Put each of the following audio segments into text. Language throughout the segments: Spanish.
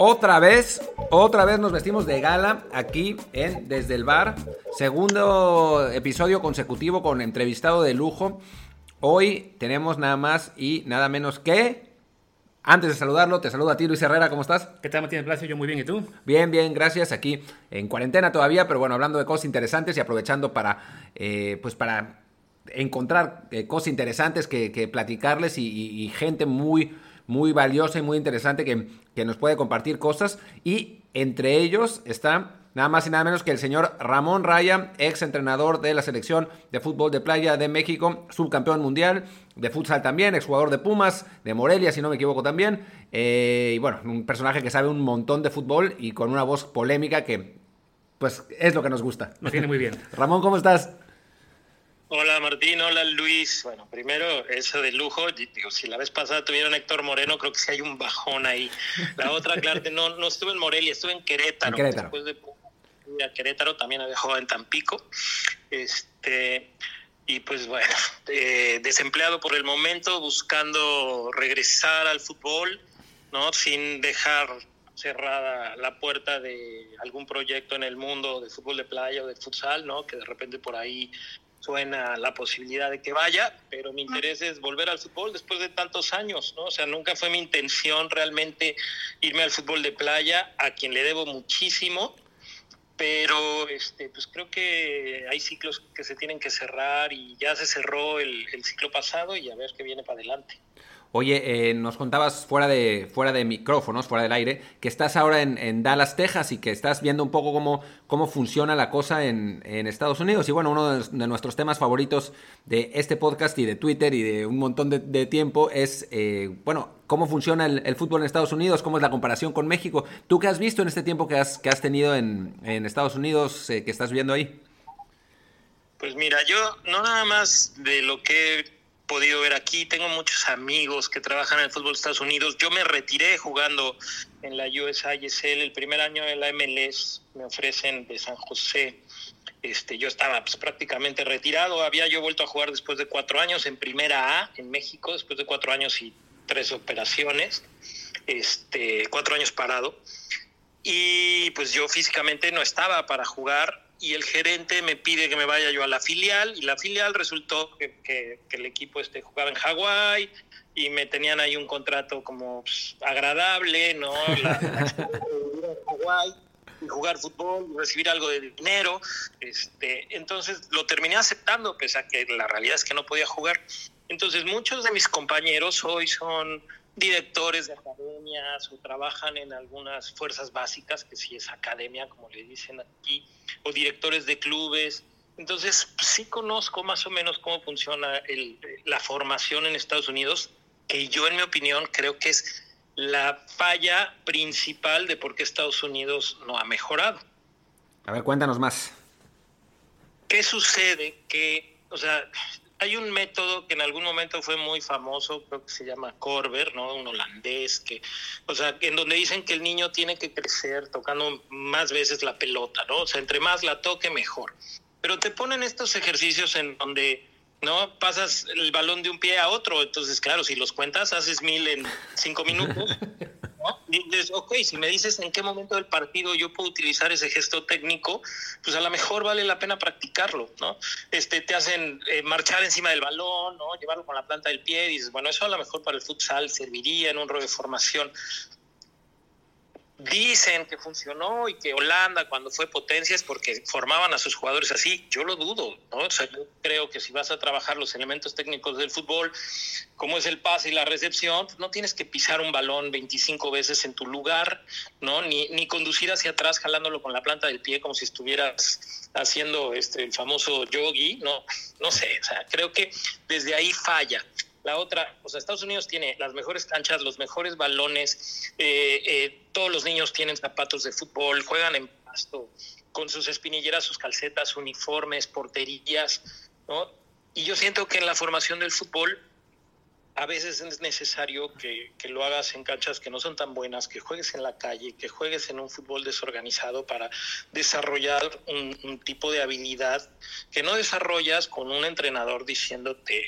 Otra vez, otra vez nos vestimos de gala aquí en Desde el Bar. Segundo episodio consecutivo con entrevistado de lujo. Hoy tenemos nada más y nada menos que... Antes de saludarlo, te saludo a ti, Luis Herrera, ¿cómo estás? ¿Qué tal, Matías Placio? Yo muy bien, ¿y tú? Bien, bien, gracias. Aquí en cuarentena todavía, pero bueno, hablando de cosas interesantes y aprovechando para, eh, pues para encontrar eh, cosas interesantes que, que platicarles y, y- y gente muy, muy valiosa y muy interesante que, que nos puede compartir cosas. Y entre ellos está nada más y nada menos que el señor Ramón Raya, ex entrenador de la selección de fútbol de playa de México, subcampeón mundial, de futsal también, exjugador de Pumas, de Morelia, si no me equivoco también. Eh, y bueno, un personaje que sabe un montón de fútbol y con una voz polémica que, pues, es lo que nos gusta. Nos viene muy bien. Ramón, ¿cómo estás? Hola Martín, hola Luis. Bueno, primero eso de lujo, digo, si la vez pasada tuvieron Héctor Moreno, creo que sí hay un bajón ahí. La otra, claro, no, no estuve en Morelia, estuve en Querétaro. En Querétaro. Después de a Querétaro, también había jugado en Tampico. Este, y pues bueno, eh, desempleado por el momento, buscando regresar al fútbol, ¿no? Sin dejar cerrada la puerta de algún proyecto en el mundo de fútbol de playa o de futsal, ¿no? Que de repente por ahí suena la posibilidad de que vaya, pero mi interés es volver al fútbol después de tantos años, ¿no? O sea, nunca fue mi intención realmente irme al fútbol de playa, a quien le debo muchísimo, pero este, pues creo que hay ciclos que se tienen que cerrar y ya se cerró el, el ciclo pasado y a ver qué viene para adelante. Oye, eh, nos contabas fuera de, fuera de micrófonos, fuera del aire, que estás ahora en, Dallas, Texas, y que estás viendo un poco cómo, cómo funciona la cosa en, Estados Unidos. Y bueno, uno de, nuestros temas favoritos de este podcast y de Twitter y de un montón de, tiempo es, eh, bueno, cómo funciona el, fútbol en Estados Unidos, cómo es la comparación con México. ¿Tú qué has visto en este tiempo que has, que has tenido en, Estados Unidos, eh, que estás viendo ahí? Pues mira, yo no nada más de lo que podido ver aquí, tengo muchos amigos que trabajan en el fútbol de Estados Unidos. Yo me retiré jugando en la USISL, el primer año de la MLS me ofrecen de San José. Este, yo estaba pues, prácticamente retirado, había yo vuelto a jugar después de cuatro años en Primera A en México, después de cuatro años y tres operaciones, este, cuatro años parado. Y pues yo físicamente no estaba para jugar y el gerente me pide que me vaya yo a la filial y la filial resultó que, que- que el equipo este jugaba en Hawái y me tenían ahí un contrato como pues, agradable, ¿no? La, la Hawái y jugar fútbol y recibir algo de dinero. Este, entonces lo terminé aceptando, pese a que la realidad es que no podía jugar. Entonces muchos de mis compañeros hoy son directores de academias o trabajan en algunas fuerzas básicas, que sí es academia, como le dicen aquí, o directores de clubes. Entonces, pues, sí conozco más o menos cómo funciona el- la formación en Estados Unidos, que yo, en mi opinión, creo que es la falla principal de por qué Estados Unidos no ha mejorado. A ver, cuéntanos más. ¿Qué sucede? Que, o sea, hay un método que en algún momento fue muy famoso, creo que se llama Corber, ¿no? Un holandés, que, o sea, en donde dicen que el niño tiene que crecer tocando más veces la pelota, ¿no? O sea, entre más la toque, mejor. Pero te ponen estos ejercicios en donde, ¿no? Pasas el balón de un pie a otro, entonces, claro, si los cuentas, haces mil en cinco minutos. Dices, ok, si me dices en qué momento del partido yo puedo utilizar ese gesto técnico, pues a lo mejor vale la pena practicarlo, ¿no? Este, te hacen eh, marchar encima del balón, ¿no? Llevarlo con la planta del pie, y dices, bueno, eso a lo mejor para el futsal serviría en un rol de formación. Dicen que funcionó y que Holanda cuando fue potencia es porque formaban a sus jugadores así. Yo lo dudo, ¿no? O sea, yo creo que si vas a trabajar los elementos técnicos del fútbol, como es el pase y la recepción, pues no tienes que pisar un balón 25 veces en tu lugar, ¿no? Ni, ni conducir hacia atrás jalándolo con la planta del pie como si estuvieras haciendo este el famoso yogi, no, no sé, o sea, creo que desde ahí falla. La otra, o sea, Estados Unidos tiene las mejores canchas, los mejores balones, eh, eh, todos los niños tienen zapatos de fútbol, juegan en pasto, con sus espinilleras, sus calcetas, uniformes, porterías, ¿no? Y yo siento que en la formación del fútbol a veces es necesario que, que, lo hagas en canchas que no son tan buenas, que juegues en la calle, que juegues en un fútbol desorganizado para desarrollar un, un tipo de habilidad que no desarrollas con un entrenador diciéndote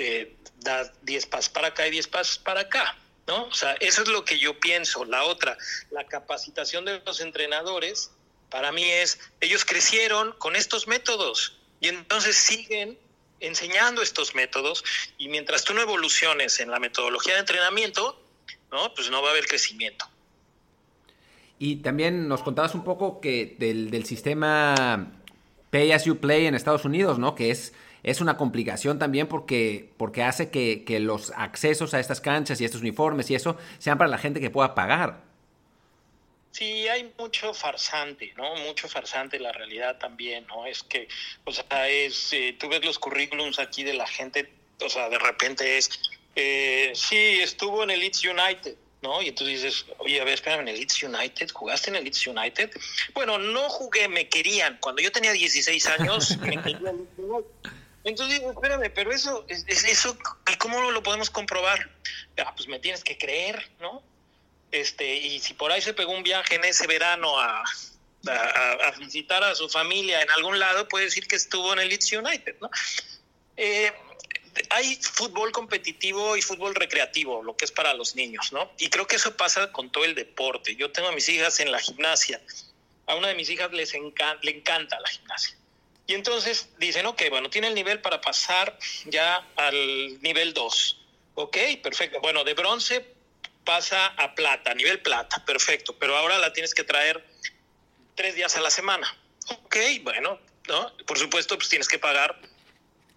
eh, da 10 pasos para acá y 10 pasos para acá. ¿no? O sea, eso es lo que yo pienso. La otra, la capacitación de los entrenadores, para mí es, ellos crecieron con estos métodos y entonces siguen enseñando estos métodos y mientras tú no evoluciones en la metodología de entrenamiento, ¿no? Pues no va a haber crecimiento. Y también nos contabas un poco que del, del sistema Pay as you play en Estados Unidos, ¿no? Que es, es una complicación también porque, porque hace que, que los accesos a estas canchas y estos uniformes y eso sean para la gente que pueda pagar. Sí, hay mucho farsante, ¿no? Mucho farsante la realidad también, ¿no? Es que, o sea, es, eh, tú ves los currículums aquí de la gente, o sea, de repente es, eh, sí, estuvo en el Leeds United, ¿no? Y entonces dices, oye, a ver, espérame, en el Leeds United, ¿jugaste en el Leeds United? Bueno, no jugué, me querían. Cuando yo tenía 16 años, me querían. Entonces digo, espérame, pero eso, es, eso, ¿cómo lo podemos comprobar? Ah, pues me tienes que creer, ¿no? Este, y si por ahí se pegó un viaje en ese verano a, visitar a su familia en algún lado, puede decir que estuvo en el Leeds United, ¿no? Eh, hay fútbol competitivo y fútbol recreativo, lo que es para los niños, ¿no? Y creo que eso pasa con todo el deporte. Yo tengo a mis hijas en la gimnasia. A una de mis hijas les encanta, le encanta la gimnasia. Y entonces dicen, ok, bueno, tiene el nivel para pasar ya al nivel 2. Ok, perfecto. Bueno, de bronce pasa a plata, nivel plata, perfecto. Pero ahora la tienes que traer tres días a la semana. Ok, bueno, ¿no? Por supuesto, pues tienes que pagar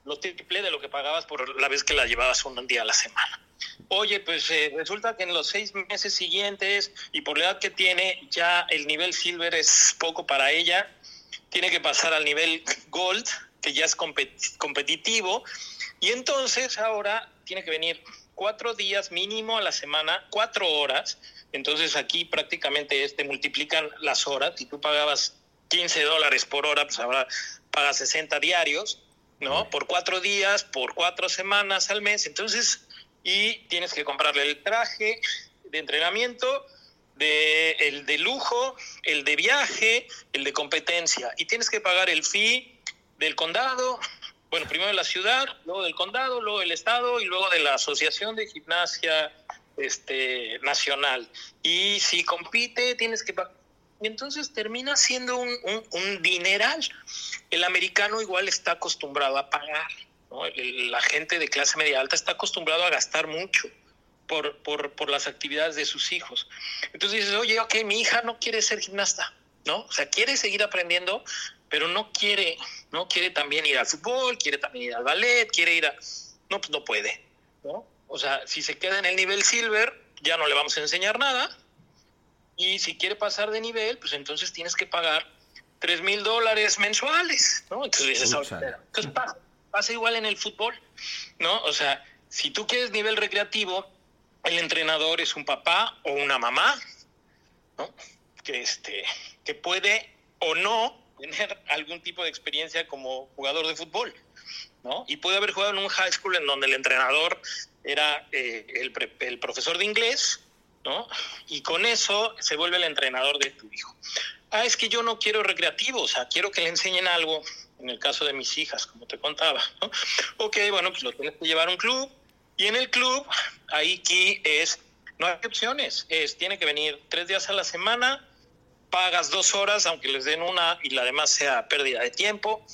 lo triple de lo que pagabas por la vez que la llevabas un día a la semana. Oye, pues eh, resulta que en los seis meses siguientes y por la edad que tiene, ya el nivel silver es poco para ella. Tiene que pasar al nivel gold, que ya es compet competitivo. Y entonces ahora tiene que venir cuatro días mínimo a la semana, cuatro horas. Entonces aquí prácticamente te multiplican las horas. Si tú pagabas 15 dólares por hora, pues ahora pagas 60 diarios ¿no? Por cuatro días, por cuatro semanas al mes. Entonces, y tienes que comprarle el traje de entrenamiento, de, el de lujo, el de viaje, el de competencia. Y tienes que pagar el fee del condado, bueno, primero de la ciudad, luego del condado, luego del estado y luego de la Asociación de Gimnasia este, Nacional. Y si compite, tienes que pagar y entonces termina siendo un, un, un, dineral. El americano igual está acostumbrado a pagar, ¿no? la gente de clase media alta está acostumbrado a gastar mucho por, por, por las actividades de sus hijos. Entonces dices, oye, ok, mi hija no quiere ser gimnasta, ¿no? O sea, quiere seguir aprendiendo, pero no quiere, no quiere también ir al fútbol, quiere también ir al ballet, quiere ir a... No, pues no puede, ¿no? O sea, si se queda en el nivel silver, ya no le vamos a enseñar nada, y si quiere pasar de nivel, pues entonces tienes que pagar 3 mil dólares mensuales, ¿no? Entonces dices, entonces pasa, pasa igual en el fútbol, ¿no? O sea, si tú quieres nivel recreativo, el entrenador es un papá o una mamá, ¿no? Que, este, que puede o no tener algún tipo de experiencia como jugador de fútbol, ¿no? Y puede haber jugado en un high school en donde el entrenador era eh, el, profesor de inglés ¿no? Y con eso se vuelve el entrenador de tu hijo. Ah, es que yo no quiero recreativo, o sea, quiero que le enseñen algo, en el caso de mis hijas, como te contaba, ¿no? Ok, bueno, pues lo tienes que llevar a un club, y en el club, ahí aquí es, no hay opciones, es, tiene que venir tres días a la semana, pagas dos horas, aunque les den una y la demás sea pérdida de tiempo,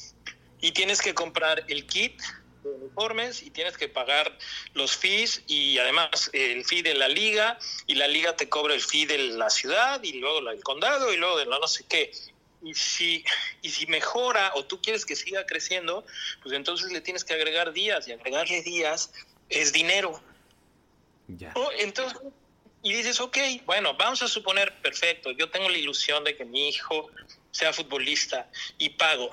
y tienes que comprar el kit de uniformes y tienes que pagar los fees y además el fee de la liga y la liga te cobra el fee de la ciudad y luego el condado y luego de la no sé qué. Y si, y si mejora o tú quieres que siga creciendo, pues entonces le tienes que agregar días y agregarle días es dinero. Ya. Oh, entonces, y dices, ok, bueno, vamos a suponer, perfecto, yo tengo la ilusión de que mi hijo sea futbolista y pago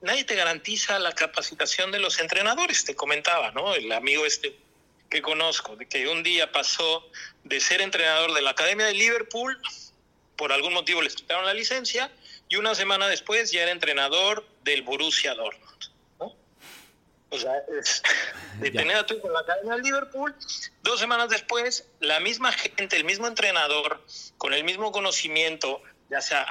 nadie te garantiza la capacitación de los entrenadores, te comentaba, ¿no? El amigo este que conozco, de que un día pasó de ser entrenador de la Academia de Liverpool, por algún motivo les quitaron la licencia, y una semana después ya era entrenador del Borussia Dortmund. O sea, es de tener a tu hijo en la Academia de Liverpool, dos semanas después, la misma gente, el mismo entrenador, con el mismo conocimiento, ya sea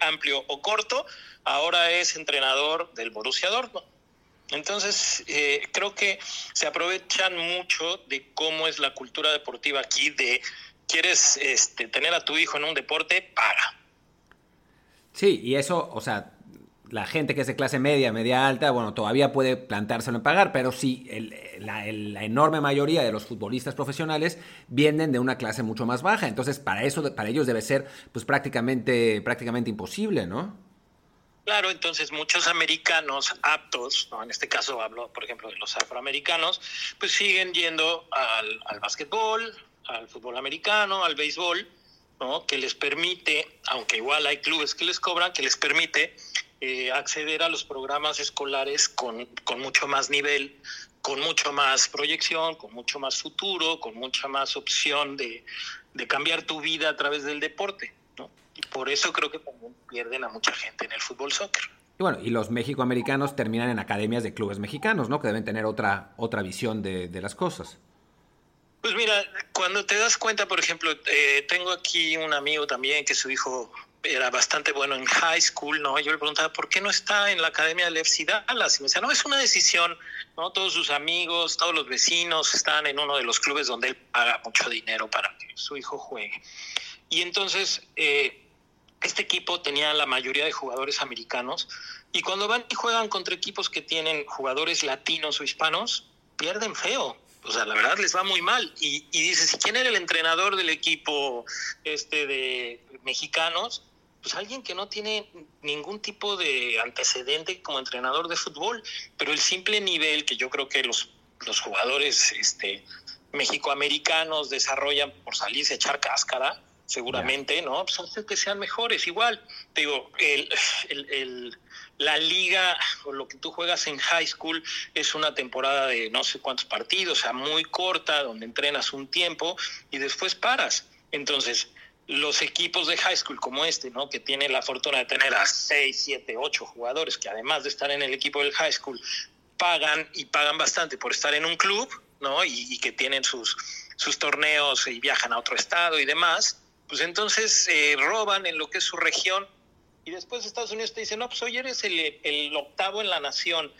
amplio o corto, ahora es entrenador del Borussia Dortmund. Entonces, eh, creo que se aprovechan mucho de cómo es la cultura deportiva aquí, de quieres este, tener a tu hijo en un deporte, para. Sí, y eso, o sea, la gente que es de clase media, media alta, bueno, todavía puede plantárselo en pagar, pero sí, la, la, enorme mayoría de los futbolistas profesionales vienen de una clase mucho más baja. Entonces, para eso, para ellos debe ser, pues prácticamente, prácticamente imposible, ¿no? Claro, entonces muchos americanos aptos, ¿no? en este caso hablo, por ejemplo, de los afroamericanos, pues siguen yendo al, al básquetbol, al fútbol americano, al béisbol, ¿no? que les permite, aunque igual hay clubes que les cobran, que les permite eh, acceder a los programas escolares con, con mucho más nivel, con mucho más proyección, con mucho más futuro, con mucha más opción de, de cambiar tu vida a través del deporte. Y por eso creo que también pierden a mucha gente en el fútbol soccer. Y bueno, y los mexicoamericanos terminan en academias de clubes mexicanos, ¿no? Que deben tener otra, otra visión de, de las cosas. Pues mira, cuando te das cuenta, por ejemplo, eh, tengo aquí un amigo también que su hijo era bastante bueno en high school, ¿no? Yo le preguntaba, ¿por qué no está en la academia del FC Dallas? Y me decía, no, es una decisión, ¿no? Todos sus amigos, todos los vecinos están en uno de los clubes donde él paga mucho dinero para que su hijo juegue. Y entonces, eh, este equipo tenía la mayoría de jugadores americanos y cuando van y juegan contra equipos que tienen jugadores latinos o hispanos, pierden feo. O sea, la verdad les va muy mal. Y, y dices, ¿quién era el entrenador del equipo este de mexicanos? Pues alguien que no tiene ningún tipo de antecedente como entrenador de fútbol, pero el simple nivel que yo creo que los, los jugadores este, mexicoamericanos desarrollan por salirse a echar cáscara, seguramente, ¿no? Pues hace que sean mejores. Igual, te digo, el, el, la liga o lo que tú juegas en high school es una temporada de no sé cuántos partidos, o sea, muy corta, donde entrenas un tiempo y después paras. Entonces, los equipos de high school como este, ¿no? Que tienen la fortuna de tener a 6, 7, 8 jugadores que además de estar en el equipo del high school, pagan y pagan bastante por estar en un club, ¿no? Y, y que tienen sus, sus torneos y viajan a otro estado y demás pues entonces eh, roban en lo que es su región y después Estados Unidos te dice, no, pues hoy eres el, octavo en la nación.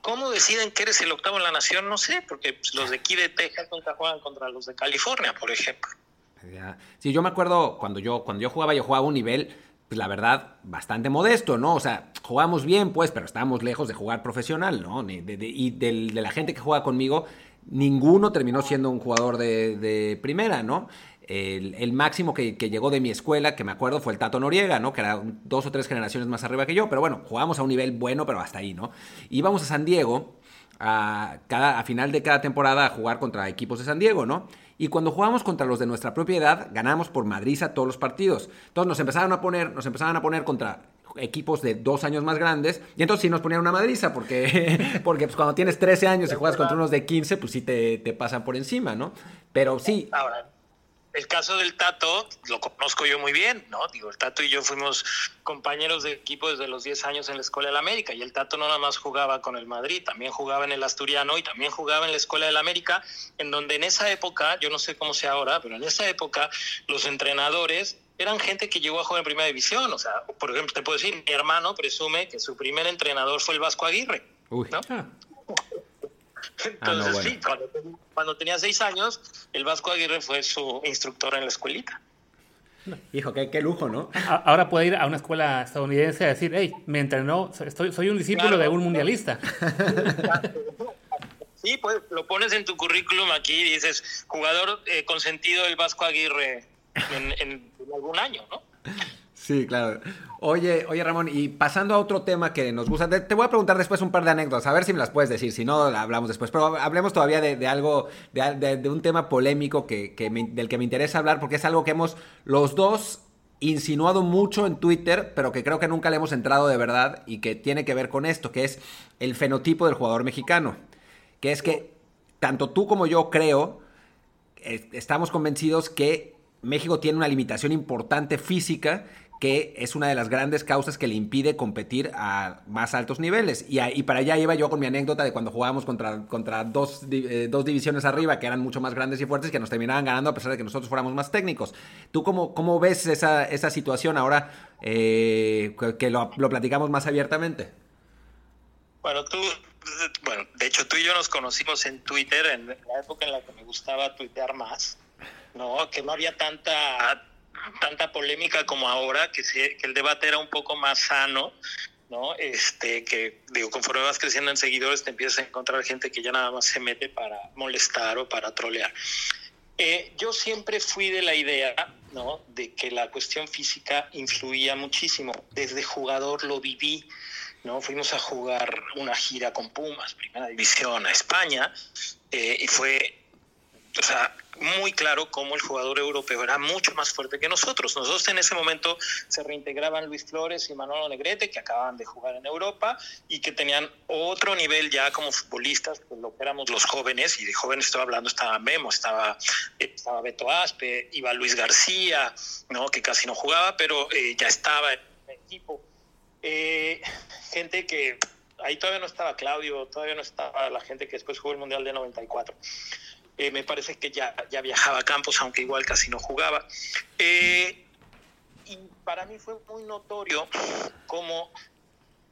¿Cómo deciden que eres el octavo en la nación? No sé, porque pues, los de aquí de Texas nunca juegan contra los de California, por ejemplo. Sí, yo me acuerdo cuando yo, cuando yo jugaba, yo jugaba a un nivel, pues la verdad, bastante modesto, ¿no? O sea, jugamos bien, pues, pero estábamos lejos de jugar profesional, ¿no? De, de, y de, de la gente que juega conmigo, ninguno terminó siendo un jugador de, de primera, ¿no? El, el, máximo que, que, llegó de mi escuela, que me acuerdo, fue el Tato Noriega, ¿no? Que era dos o tres generaciones más arriba que yo, pero bueno, jugábamos a un nivel bueno, pero hasta ahí, ¿no? Íbamos a San Diego a, cada, a final de cada temporada a jugar contra equipos de San Diego, ¿no? Y cuando jugábamos contra los de nuestra propia edad, ganamos por madriza todos los partidos. Entonces nos empezaron a poner, nos empezaban a poner contra equipos de dos años más grandes, y entonces sí nos ponían una madriza, porque, porque pues cuando tienes 13 años y juegas contra unos de 15, pues sí te, te pasan por encima, ¿no? Pero sí. Ahora el caso del Tato lo conozco yo muy bien, ¿no? Digo, el Tato y yo fuimos compañeros de equipo desde los 10 años en la Escuela del América y el Tato no nada más jugaba con el Madrid, también jugaba en el Asturiano y también jugaba en la Escuela del América, en donde en esa época, yo no sé cómo sea ahora, pero en esa época los entrenadores eran gente que llegó a jugar en primera división, o sea, por ejemplo, te puedo decir, mi hermano presume que su primer entrenador fue el Vasco Aguirre, Uy. ¿no? Ah. Entonces, ah, no, bueno. sí, cuando, cuando, tenía seis años, el Vasco Aguirre fue su instructor en la escuelita. Hijo, qué, qué, lujo, ¿no? Ahora puede ir a una escuela estadounidense a decir, hey, me entrenó, estoy, soy un discípulo claro. de un mundialista. Sí, pues lo pones en tu currículum aquí y dices, jugador eh, consentido del Vasco Aguirre en, en, en algún año, ¿no? Sí, claro. Oye, oye Ramón, y pasando a otro tema que nos gusta, te, voy a preguntar después un par de anécdotas, a ver si me las puedes decir, si no, hablamos después, pero hablemos todavía de, algo, de, un tema polémico que, del que me interesa hablar, porque es algo que hemos los dos insinuado mucho en Twitter, pero que creo que nunca le hemos entrado de verdad y que tiene que ver con esto, que es el fenotipo del jugador mexicano, que es que tanto tú como yo creo, estamos convencidos que México tiene una limitación importante física que es una de las grandes causas que le impide competir a más altos niveles. Y, para allá iba yo con mi anécdota de cuando jugábamos contra, contra dos, eh, dos, divisiones arriba que eran mucho más grandes y fuertes que nos terminaban ganando a pesar de que nosotros fuéramos más técnicos. ¿Tú cómo, cómo ves esa, esa situación ahora eh, que lo, lo platicamos más abiertamente? Bueno, tú bueno, de hecho tú y yo nos conocimos en Twitter en la época en la que me gustaba tuitear más, ¿no? Que no había tanta tanta polémica como ahora, que, el debate era un poco más sano, ¿no? Este, que digo, conforme vas creciendo en seguidores te empiezas a encontrar gente que ya nada más se mete para molestar o para trolear. Eh, yo siempre fui de la idea, ¿no? De que la cuestión física influía muchísimo. Desde jugador lo viví, ¿no? Fuimos a jugar una gira con Pumas, primera división, a España, eh, y fue o sea, muy claro cómo el jugador europeo era mucho más fuerte que nosotros. Nosotros en ese momento se reintegraban Luis Flores y Manolo Negrete, que acababan de jugar en Europa y que tenían otro nivel ya como futbolistas, pues lo que éramos los jóvenes, y de jóvenes estaba hablando, estaba Memo, estaba, estaba Beto Aspe, iba Luis García, ¿no? que casi no jugaba, pero eh, ya estaba en el equipo. Eh, gente que ahí todavía no estaba Claudio, todavía no estaba la gente que después jugó el Mundial de 94. Eh, me parece que ya, ya viajaba a Campos, aunque igual casi no jugaba. Eh, y para mí fue muy notorio cómo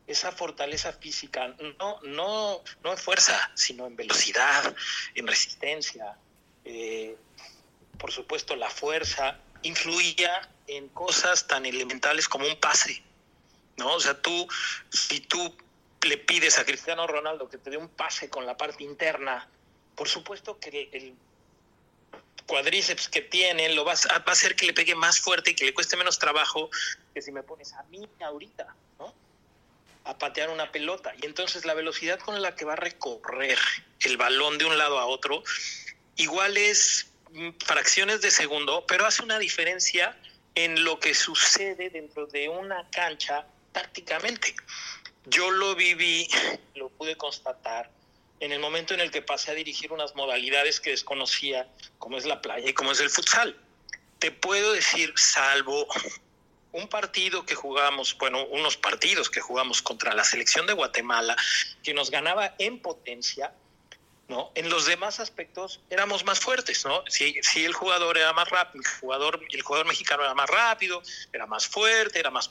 esa fortaleza física, no, no, no en fuerza, sino en velocidad, en resistencia, eh, por supuesto la fuerza, influía en cosas tan elementales como un pase. ¿no? O sea, tú, si tú le pides a Cristiano Ronaldo que te dé un pase con la parte interna por supuesto que el cuadríceps que tiene lo va a, hacer que le pegue más fuerte y que le cueste menos trabajo que si me pones a mí ahorita, ¿no? A patear una pelota. Y entonces la velocidad con la que va a recorrer el balón de un lado a otro, igual es fracciones de segundo, pero hace una diferencia en lo que sucede dentro de una cancha tácticamente. Yo lo viví, lo pude constatar en el momento en el que pasé a dirigir unas modalidades que desconocía, como es la playa y como es el futsal. Te puedo decir, salvo un partido que jugamos, bueno, unos partidos que jugamos contra la selección de Guatemala, que nos ganaba en potencia, ¿no? En los demás aspectos éramos más fuertes, ¿no? Si, el jugador era más rápido, el jugador, el jugador mexicano era más rápido, era más fuerte, era más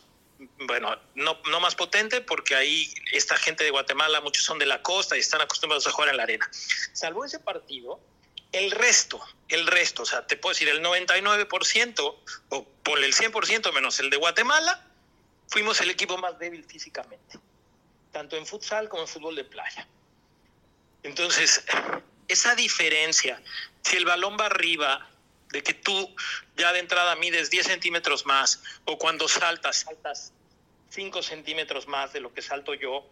bueno, no, no más potente porque ahí esta gente de Guatemala, muchos son de la costa y están acostumbrados a jugar en la arena. Salvo ese partido, el resto, el resto, o sea, te puedo decir el 99% o por el 100% menos el de Guatemala, fuimos el equipo más débil físicamente, tanto en futsal como en fútbol de playa. Entonces, esa diferencia, si el balón va arriba, de que tú ya de entrada mides 10 centímetros más o cuando saltas, saltas 5 centímetros más de lo que salto yo,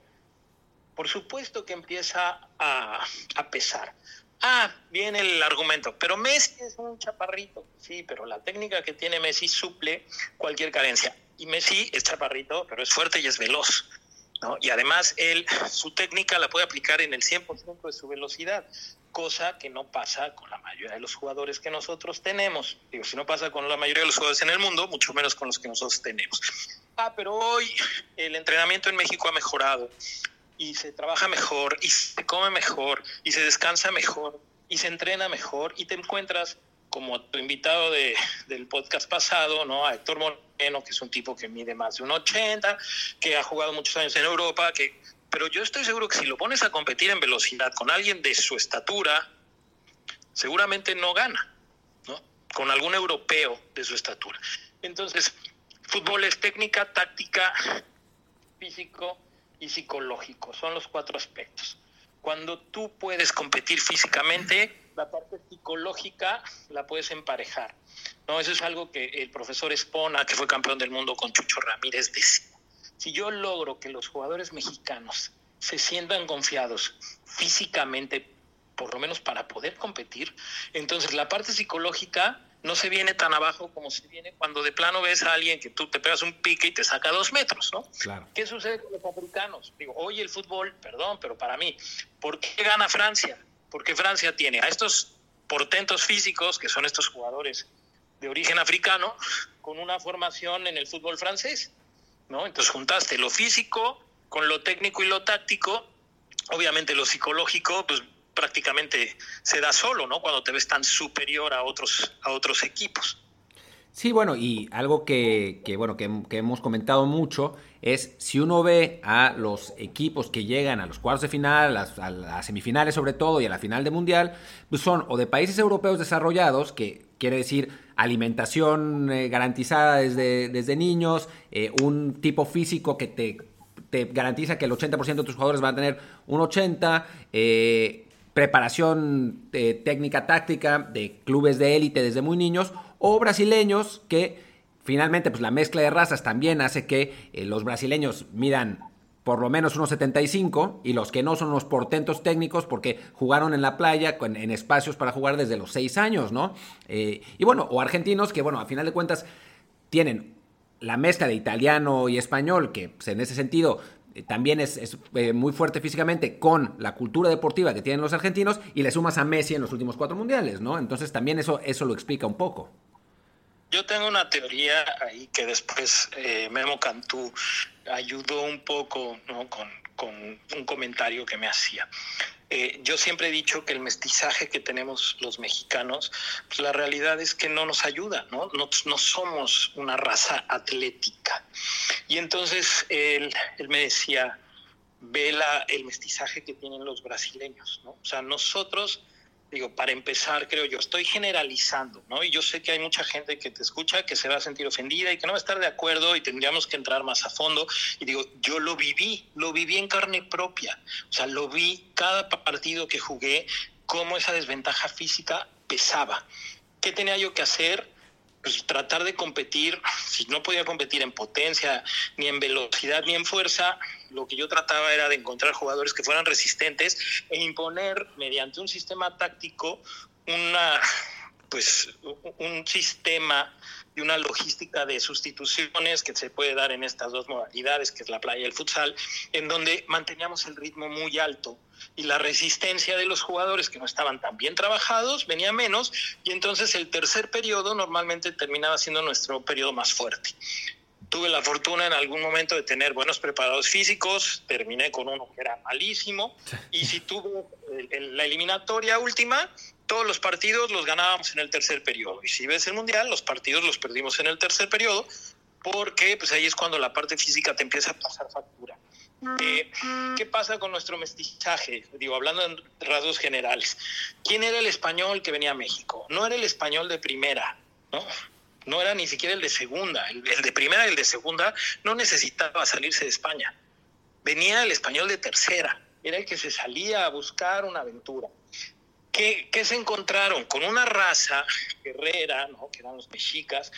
por supuesto que empieza a, a pesar. Ah, viene el argumento, pero Messi es un chaparrito. Sí, pero la técnica que tiene Messi suple cualquier carencia. Y Messi es chaparrito, pero es fuerte y es veloz. ¿no? Y además, él, su técnica la puede aplicar en el 100% de su velocidad cosa que no pasa con la mayoría de los jugadores que nosotros tenemos. Digo, si no pasa con la mayoría de los jugadores en el mundo, mucho menos con los que nosotros tenemos. Ah, pero hoy el entrenamiento en México ha mejorado y se trabaja mejor y se come mejor y se descansa mejor y se entrena mejor y te encuentras como tu invitado de, del podcast pasado, ¿no? A Héctor Moreno, que es un tipo que mide más de un 80, que ha jugado muchos años en Europa, que pero yo estoy seguro que si lo pones a competir en velocidad con alguien de su estatura, seguramente no gana, ¿no? Con algún europeo de su estatura. Entonces, fútbol es técnica, táctica, físico y psicológico. Son los cuatro aspectos. Cuando tú puedes competir físicamente, la parte psicológica la puedes emparejar. ¿no? Eso es algo que el profesor Espona, que fue campeón del mundo con Chucho Ramírez, decía si yo logro que los jugadores mexicanos se sientan confiados físicamente, por lo menos para poder competir, entonces la parte psicológica no se viene tan abajo como se viene cuando de plano ves a alguien que tú te pegas un pique y te saca dos metros, ¿no? Claro. ¿Qué sucede con los africanos? Digo, hoy el fútbol, perdón, pero para mí, ¿por qué gana Francia? Porque Francia tiene a estos portentos físicos, que son estos jugadores de origen africano, con una formación en el fútbol francés. Entonces juntaste lo físico con lo técnico y lo táctico, obviamente lo psicológico, pues prácticamente se da solo, ¿no? Cuando te ves tan superior a otros, a otros equipos. Sí, bueno, y algo que, bueno, que, hemos comentado mucho es si uno ve a los equipos que llegan a los cuartos de final, a las, semifinales sobre todo y a la final de mundial, pues son o de países europeos desarrollados, que quiere decir alimentación eh, garantizada desde, desde niños, eh, un tipo físico que te, te, garantiza que el 80% de tus jugadores van a tener un 80%, eh, preparación técnica táctica de clubes de élite desde muy niños, o brasileños que finalmente pues la mezcla de razas también hace que los brasileños midan por lo menos unos 75 y los que no son unos portentos técnicos porque jugaron en la playa en, espacios para jugar desde los 6 años, ¿no? Eh, y bueno, o argentinos que bueno, a final de cuentas tienen la mezcla de italiano y español que pues, en ese sentido eh, también es, muy fuerte físicamente con la cultura deportiva que tienen los argentinos y le sumas a Messi en los últimos cuatro mundiales, ¿no? Entonces también eso, eso lo explica un poco. Yo tengo una teoría ahí que después eh, Memo Cantú ayudó un poco con, un comentario que me hacía. Eh, yo siempre he dicho que el mestizaje que tenemos los mexicanos, pues la realidad es que no nos ayuda, ¿no? No, no somos una raza atlética. Y entonces él, él me decía, ve el mestizaje que tienen los brasileños, ¿no? O sea, nosotros digo, para empezar, creo yo, estoy generalizando, ¿no? Y yo sé que hay mucha gente que te escucha que se va a sentir ofendida y que no va a estar de acuerdo y tendríamos que entrar más a fondo. Y digo, yo lo viví, lo viví en carne propia. O sea, lo vi cada partido que jugué, cómo esa desventaja física pesaba. ¿Qué tenía yo que hacer? Pues tratar de competir, si no podía competir en potencia, ni en velocidad, ni en fuerza, lo que yo trataba era de encontrar jugadores que fueran resistentes e imponer mediante un sistema táctico una pues un sistema y una logística de sustituciones que se puede dar en estas dos modalidades, que es la playa y el futsal, en donde manteníamos el ritmo muy alto y la resistencia de los jugadores que no estaban tan bien trabajados venía menos y entonces el tercer periodo normalmente terminaba siendo nuestro periodo más fuerte tuve la fortuna en algún momento de tener buenos preparados físicos, terminé con uno que era malísimo, y si tuvo la eliminatoria última, todos los partidos los ganábamos en el tercer periodo, y si ves el Mundial, los partidos los perdimos en el tercer periodo, porque pues ahí es cuando la parte física te empieza a pasar factura. Eh, ¿Qué pasa con nuestro mestizaje? Digo, hablando en rasgos generales. ¿Quién era el español que venía a México? No era el español de primera, ¿no? No era ni siquiera el de segunda, el, de primera y el de segunda no necesitaba salirse de España. Venía el español de tercera, era el que se salía a buscar una aventura. ¿Qué, se encontraron? Con una raza guerrera, ¿no? que eran los mexicas,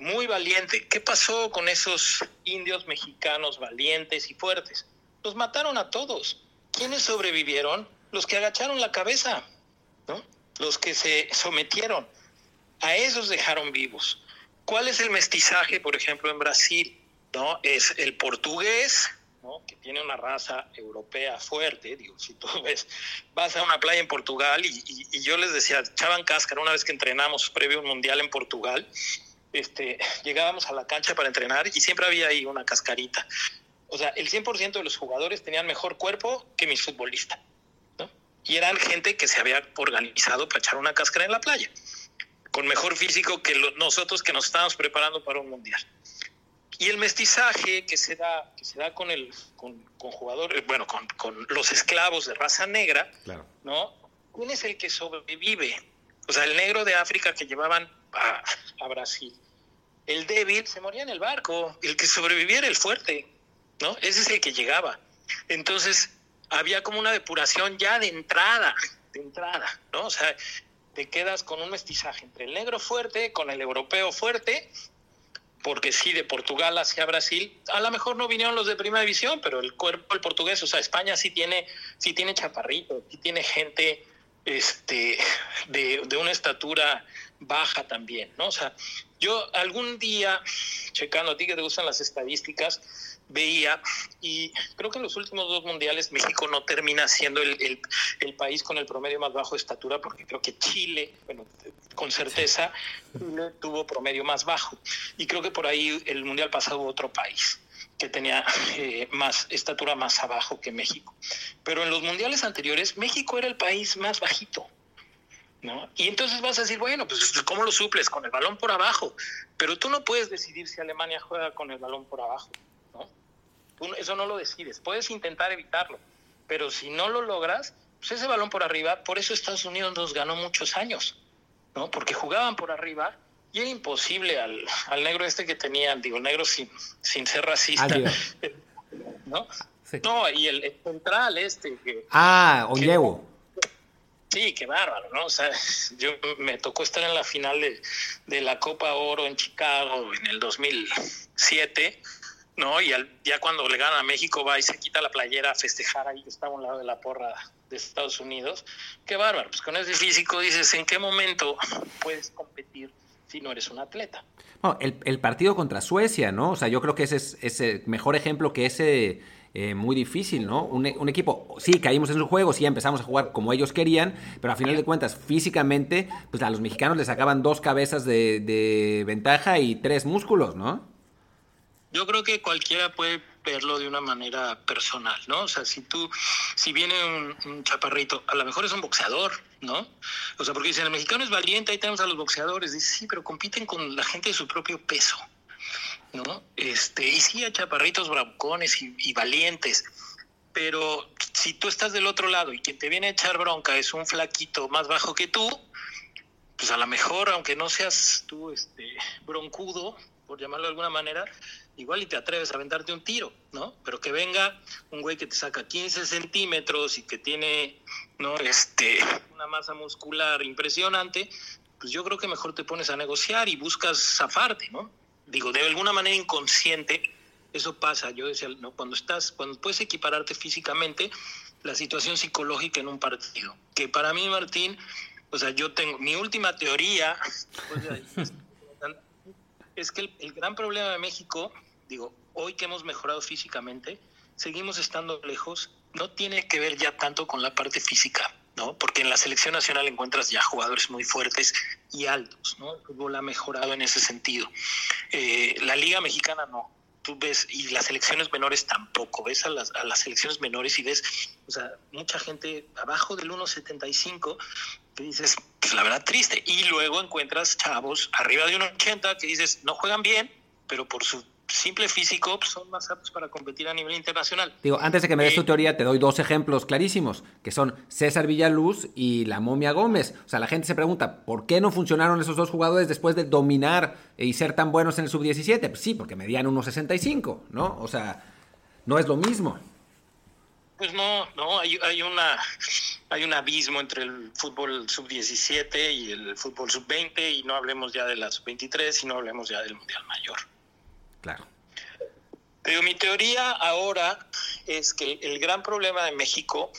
muy valiente. ¿Qué pasó con esos indios mexicanos valientes y fuertes? Los mataron a todos. ¿Quiénes sobrevivieron? Los que agacharon la cabeza, ¿no? los que se sometieron. A esos dejaron vivos. ¿Cuál es el mestizaje, por ejemplo, en Brasil? ¿No? Es el portugués, ¿no? que tiene una raza europea fuerte. Digo, si tú ves, vas a una playa en Portugal y, yo les decía, echaban cáscara una vez que entrenamos previo a un mundial en Portugal. Este, llegábamos a la cancha para entrenar y siempre había ahí una cascarita. O sea, el 100% de los jugadores tenían mejor cuerpo que mis futbolistas. ¿no? Y eran gente que se había organizado para echar una cáscara en la playa con mejor físico que nosotros que nos estábamos preparando para un mundial. Y el mestizaje que se da, que se da con, el, con, jugadores, bueno, con, con, los esclavos de raza negra, ¿no? ¿Quién es el que sobrevive? O sea, el negro de África que llevaban a, a Brasil. El débil se moría en el barco, el que sobrevivía era el fuerte, ¿no? Ese es el que llegaba. Entonces, había como una depuración ya de entrada, de entrada, ¿no? O sea, te quedas con un mestizaje entre el negro fuerte, con el europeo fuerte, porque sí, de Portugal hacia Brasil, a lo mejor no vinieron los de primera división, pero el cuerpo, el portugués, o sea, España sí tiene, sí tiene chaparrito, sí tiene gente este, de, de una estatura baja también, ¿no? O sea, yo algún día, checando a ti que te gustan las estadísticas, veía, y creo que en los últimos dos mundiales México no termina siendo el, el, país con el promedio más bajo de estatura, porque creo que Chile, bueno, con certeza, tuvo promedio más bajo. Y creo que por ahí el mundial pasado hubo otro país que tenía eh, más estatura más abajo que México. Pero en los mundiales anteriores, México era el país más bajito. ¿no? Y entonces vas a decir, bueno, pues ¿cómo lo suples? Con el balón por abajo. Pero tú no puedes decidir si Alemania juega con el balón por abajo, eso no lo decides. Puedes intentar evitarlo, pero si no lo logras, pues ese balón por arriba, por eso Estados Unidos nos ganó muchos años, ¿no? Porque jugaban por arriba y era imposible al, al negro este que tenían, digo, negro sin, sin ser racista, ¿no? No, y el, central este. Que, ah. Sí, qué bárbaro, ¿no? O sea, yo me tocó estar en la final de, de la Copa Oro en Chicago en el 2007, ¿no? Y ya cuando le gana a México va y se quita la playera a festejar ahí que está a un lado de la porra de Estados Unidos. Qué bárbaro, pues con ese físico dices, ¿en qué momento puedes competir si no eres un atleta? Bueno, el, el partido contra Suecia, ¿no? O sea, yo creo que ese es, es el mejor ejemplo que ese eh, muy difícil, ¿no? Un, equipo, sí, caímos en su juego, sí, empezamos a jugar como ellos querían, pero a final de cuentas, físicamente, pues a los mexicanos les sacaban dos cabezas de, ventaja y tres músculos, ¿no? Yo creo que cualquiera puede verlo de una manera personal, ¿no? O sea, si tú, si viene un, chaparrito, a lo mejor es un boxeador, ¿no? O sea, porque dicen, el mexicano es valiente, ahí tenemos a los boxeadores, dice, sí, pero compiten con la gente de su propio peso. ¿no? Este, y sí, a chaparritos bravucones y, valientes, pero si tú estás del otro lado y quien te viene a echar bronca es un flaquito más bajo que tú, pues a lo mejor, aunque no seas tú este, broncudo, por llamarlo de alguna manera, igual y te atreves a aventarte un tiro, ¿no? Pero que venga un güey que te saca 15 centímetros y que tiene, ¿no? Este, una masa muscular impresionante, pues yo creo que mejor te pones a negociar y buscas zafarte, ¿no? digo, de alguna manera inconsciente, eso pasa. Yo decía, ¿no? cuando estás, cuando puedes equipararte físicamente, la situación psicológica en un partido. Que para mí, Martín, o sea, yo tengo mi última teoría es que el, gran problema de México, digo, hoy que hemos mejorado físicamente, seguimos estando lejos, no tiene que ver ya tanto con la parte física, ¿no? Porque en la selección nacional encuentras ya jugadores muy fuertes y altos, ¿no? El fútbol ha mejorado en ese sentido. Eh, la Liga Mexicana no. Tú ves, y las selecciones menores tampoco, ves a las, a las selecciones menores y ves, o sea, mucha gente abajo del 1.75 que dices, pues la verdad triste. Y luego encuentras chavos arriba de 1.80 que dices, no juegan bien, pero por su simple físico pues, son más aptos para competir a nivel internacional. Digo, antes de que me des tu teoría, te doy dos ejemplos clarísimos, que son César Villaluz y la momia Gómez. O sea, la gente se pregunta, ¿por qué no funcionaron esos dos jugadores después de dominar y ser tan buenos en el sub-17? Pues sí, porque medían 1.65, ¿no? O sea, no es lo mismo. Pues no, no, hay, hay, una, hay un abismo entre el fútbol sub-17 y el fútbol sub-20 y no hablemos ya de la sub-23 y no hablemos ya del Mundial Mayor. Claro. Pero mi teoría ahora es que el gran problema de México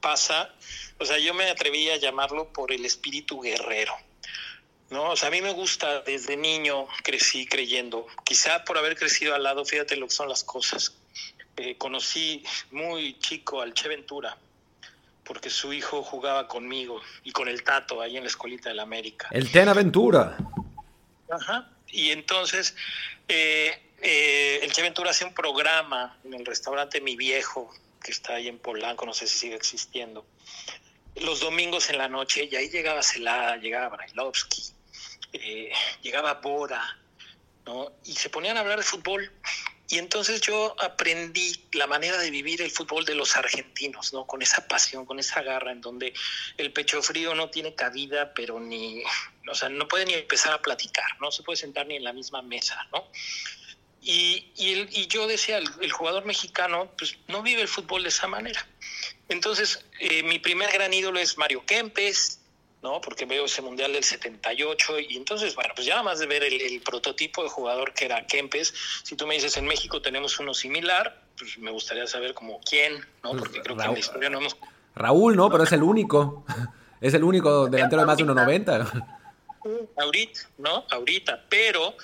pasa, o sea, yo me atreví a llamarlo por el espíritu guerrero. ¿no? O sea, a mí me gusta, desde niño crecí creyendo, quizá por haber crecido al lado, fíjate lo que son las cosas. Eh, conocí muy chico al Che Ventura, porque su hijo jugaba conmigo y con el Tato ahí en la escuelita de la América. El Tena Ventura. Ajá. Y entonces, eh, eh, el Che Ventura hace un programa en el restaurante Mi Viejo, que está ahí en Polanco, no sé si sigue existiendo, los domingos en la noche, y ahí llegaba Celada, llegaba Brailovsky, eh, llegaba Bora, ¿no? Y se ponían a hablar de fútbol. Y entonces yo aprendí la manera de vivir el fútbol de los argentinos, ¿no? Con esa pasión, con esa garra, en donde el pecho frío no tiene cabida, pero ni, o sea, no puede ni empezar a platicar, no se puede sentar ni en la misma mesa, ¿no? Y, y, yo decía, el, jugador mexicano pues, no vive el fútbol de esa manera. Entonces, eh, mi primer gran ídolo es Mario Kempes, ¿no? Porque veo ese Mundial del 78 y entonces, bueno, pues ya nada más de ver el, prototipo de jugador que era Kempes, si tú me dices en México tenemos uno similar, pues me gustaría saber como quién, ¿no? Pues Porque creo que en la historia no hemos... Raúl, ¿no? Pero es el único. Es el único delantero de más de 1.90. Ahorita, ¿no? Ahorita, pero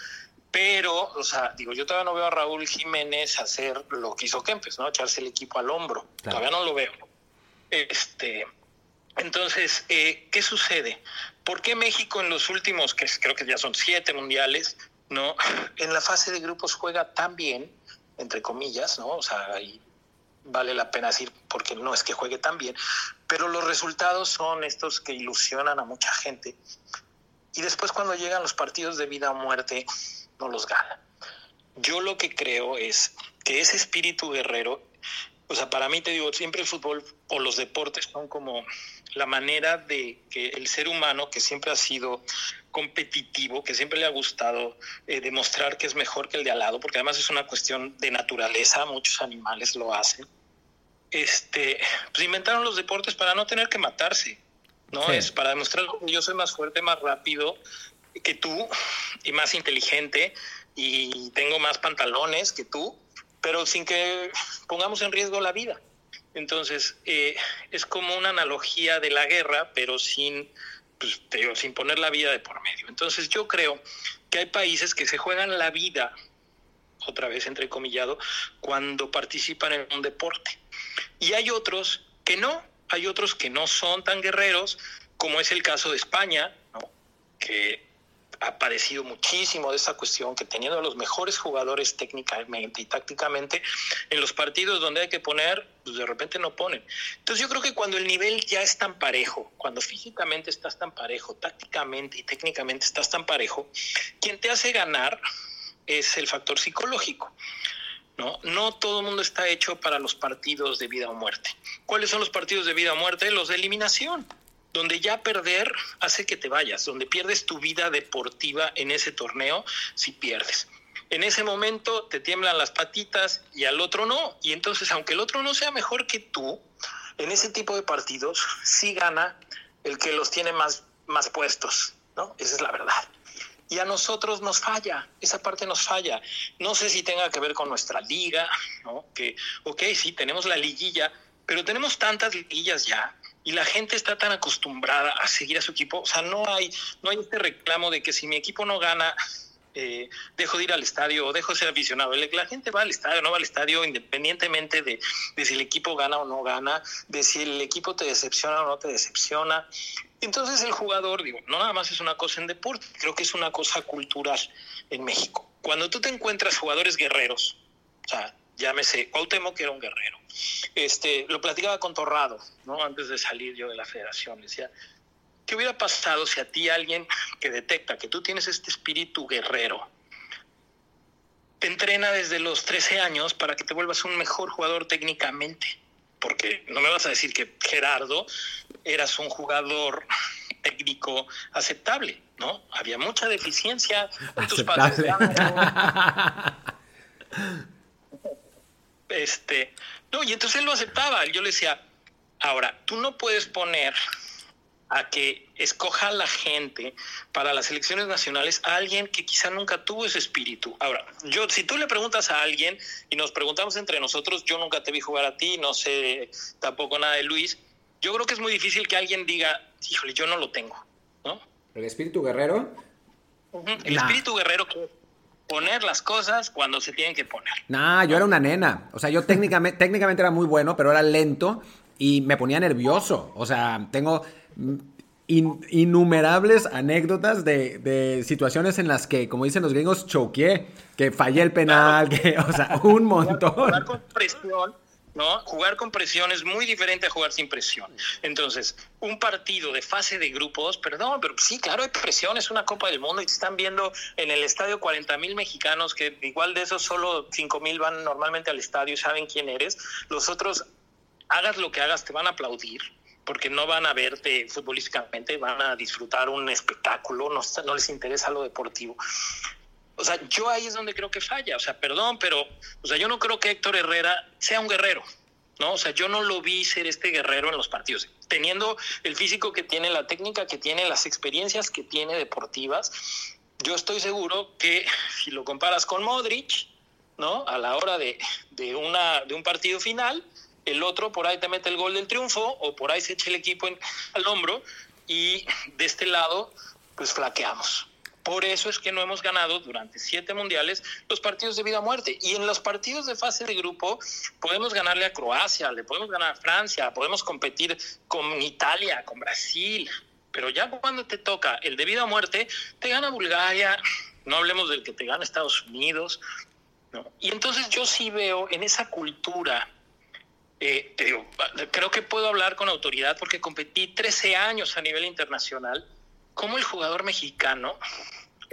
pero, o sea, digo, yo todavía no veo a Raúl Jiménez hacer lo que hizo Kempes, ¿no? Echarse el equipo al hombro. Todavía no lo veo. Este, entonces, eh, ¿qué sucede? ¿Por qué México en los últimos, que creo que ya son siete mundiales, ¿no? En la fase de grupos juega tan bien, entre comillas, ¿no? O sea, hay vale la pena decir porque no es que juegue tan bien, pero los resultados son estos que ilusionan a mucha gente. Y después cuando llegan los partidos de vida o muerte, no los gana. Yo lo que creo es que ese espíritu guerrero, o sea, para mí te digo, siempre el fútbol o los deportes son como la manera de que el ser humano, que siempre ha sido competitivo, que siempre le ha gustado eh, demostrar que es mejor que el de al lado, porque además es una cuestión de naturaleza, muchos animales lo hacen. Este, pues inventaron los deportes para no tener que matarse, ¿no? Es para demostrar que yo soy más fuerte, más rápido que tú y más inteligente y tengo más pantalones que tú, pero sin que pongamos en riesgo la vida. Entonces, eh, es como una analogía de la guerra, pero sin, pues, sin poner la vida de por medio. Entonces, yo creo que hay países que se juegan la vida, otra vez entrecomillado, cuando participan en un deporte. Y hay otros que no, hay otros que no son tan guerreros, como es el caso de España, que ha padecido muchísimo de esa cuestión, que teniendo a los mejores jugadores técnicamente y tácticamente, en los partidos donde hay que poner, pues de repente no ponen. Entonces yo creo que cuando el nivel ya es tan parejo, cuando físicamente estás tan parejo, tácticamente y técnicamente estás tan parejo, quien te hace ganar es el factor psicológico. ¿no? No todo el mundo está hecho para los partidos de vida o muerte. ¿Cuáles son los partidos de vida o muerte? Los de eliminación donde ya perder hace que te vayas, donde pierdes tu vida deportiva en ese torneo si pierdes. En ese momento te tiemblan las patitas y al otro no. Y entonces, aunque el otro no sea mejor que tú, en ese tipo de partidos sí gana el que los tiene más, más puestos, ¿no? Esa es la verdad. Y a nosotros nos falla, esa parte nos falla. No sé si tenga que ver con nuestra liga, ¿no? Que, ok, sí, tenemos la liguilla, pero tenemos tantas liguillas ya y la gente está tan acostumbrada a seguir a su equipo, o sea, no hay, no hay este reclamo de que si mi equipo no gana, eh, dejo de ir al estadio o dejo de ser aficionado. La gente va al estadio, no va al estadio independientemente de, de, si el equipo gana o no gana, de si el equipo te decepciona o no te decepciona. Entonces el jugador, digo, no nada más es una cosa en deporte, creo que es una cosa cultural en México. Cuando tú te encuentras jugadores guerreros, o sea, llámese Cuauhtémoc que era un guerrero. Este, lo platicaba con Torrado, ¿no? Antes de salir yo de la federación, decía, ¿qué hubiera pasado si a ti alguien que detecta que tú tienes este espíritu guerrero te entrena desde los 13 años para que te vuelvas un mejor jugador técnicamente? Porque no me vas a decir que Gerardo eras un jugador técnico aceptable, ¿no? Había mucha deficiencia en tus Este, no, y entonces él lo aceptaba. Yo le decía, ahora, tú no puedes poner a que escoja la gente para las elecciones nacionales a alguien que quizá nunca tuvo ese espíritu. Ahora, yo si tú le preguntas a alguien y nos preguntamos entre nosotros, yo nunca te vi jugar a ti, no sé tampoco nada de Luis, yo creo que es muy difícil que alguien diga, híjole, yo no lo tengo, ¿no? ¿El espíritu guerrero? El espíritu guerrero que poner las cosas cuando se tienen que poner. Nah, yo era una nena. O sea, yo técnicamente, técnicamente era muy bueno, pero era lento y me ponía nervioso. O sea, tengo innumerables anécdotas de, situaciones en las que, como dicen los gringos, choqué, que fallé el penal, que, o sea, un montón. con presión ¿no? Jugar con presión es muy diferente a jugar sin presión. Entonces, un partido de fase de grupos, perdón, pero sí, claro, hay presión, es una Copa del Mundo y te están viendo en el estadio 40 mil mexicanos, que igual de esos solo 5 mil van normalmente al estadio y saben quién eres. Los otros, hagas lo que hagas, te van a aplaudir porque no van a verte futbolísticamente, van a disfrutar un espectáculo, no, no les interesa lo deportivo. O sea, yo ahí es donde creo que falla. O sea, perdón, pero, o sea, yo no creo que Héctor Herrera sea un guerrero. ¿no? O sea, yo no lo vi ser este guerrero en los partidos. Teniendo el físico que tiene, la técnica que tiene, las experiencias que tiene deportivas, yo estoy seguro que si lo comparas con Modric, ¿no? A la hora de, de, una, de un partido final, el otro por ahí te mete el gol del triunfo o por ahí se echa el equipo al hombro y de este lado, pues flaqueamos. Por eso es que no hemos ganado durante siete mundiales los partidos de vida o muerte. Y en los partidos de fase de grupo podemos ganarle a Croacia, le podemos ganar a Francia, podemos competir con Italia, con Brasil. Pero ya cuando te toca el de vida o muerte, te gana Bulgaria, no hablemos del que te gana Estados Unidos. Y entonces yo sí veo en esa cultura Eh, creo que puedo hablar con autoridad porque competí 13 años a nivel internacional. Como el jugador mexicano,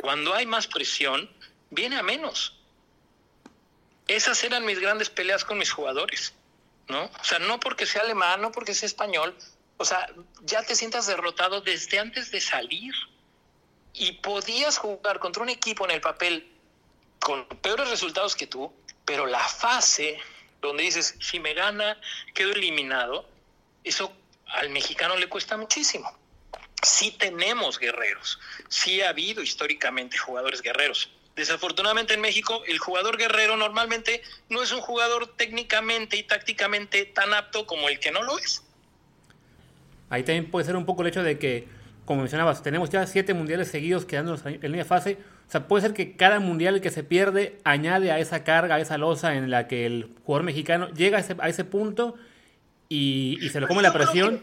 cuando hay más presión, viene a menos. Esas eran mis grandes peleas con mis jugadores, ¿no? O sea, no porque sea alemán, no porque sea español, o sea, ya te sientas derrotado desde antes de salir y podías jugar contra un equipo en el papel con peores resultados que tú, pero la fase donde dices, si me gana, quedo eliminado, eso al mexicano le cuesta muchísimo. Sí tenemos guerreros, sí ha habido históricamente jugadores guerreros. Desafortunadamente en México el jugador guerrero normalmente no es un jugador técnicamente y tácticamente tan apto como el que no lo es. Ahí también puede ser un poco el hecho de que, como mencionabas, tenemos ya siete mundiales seguidos quedándonos en línea de fase. O sea, puede ser que cada mundial que se pierde añade a esa carga, a esa losa en la que el jugador mexicano llega a ese, a ese punto y, se lo come la presión.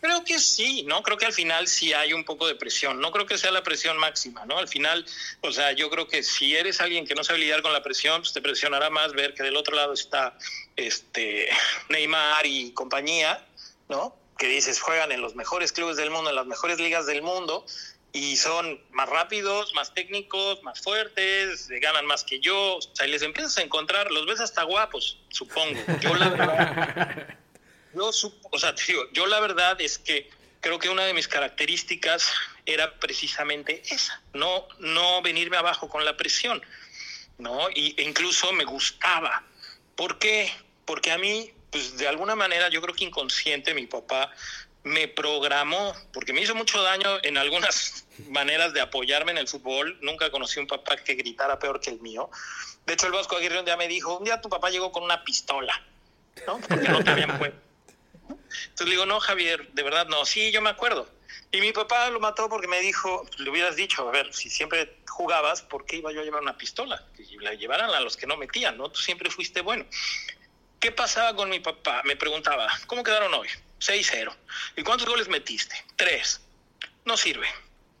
Creo que sí, ¿no? Creo que al final sí hay un poco de presión. No creo que sea la presión máxima, ¿no? Al final, o sea, yo creo que si eres alguien que no sabe lidiar con la presión, pues te presionará más ver que del otro lado está este Neymar y compañía, ¿no? que dices juegan en los mejores clubes del mundo, en las mejores ligas del mundo, y son más rápidos, más técnicos, más fuertes, ganan más que yo, o sea, y les empiezas a encontrar, los ves hasta guapos, supongo. Yo la verdad, yo, o sea, digo, yo la verdad es que creo que una de mis características era precisamente esa, no, no venirme abajo con la presión, ¿no? Y, e incluso me gustaba. ¿Por qué? Porque a mí pues de alguna manera yo creo que inconsciente mi papá me programó, porque me hizo mucho daño en algunas maneras de apoyarme en el fútbol. Nunca conocí un papá que gritara peor que el mío. De hecho, el Vasco Aguirre un día me dijo, un día tu papá llegó con una pistola, ¿no? Porque no te habían puesto. Entonces le digo, no, Javier, de verdad no. Sí, yo me acuerdo. Y mi papá lo mató porque me dijo, le hubieras dicho, a ver, si siempre jugabas, ¿por qué iba yo a llevar una pistola? Que la llevaran a los que no metían, ¿no? Tú siempre fuiste bueno. ¿Qué pasaba con mi papá? Me preguntaba, ¿cómo quedaron hoy? 6-0. ¿Y cuántos goles metiste? Tres. No sirve.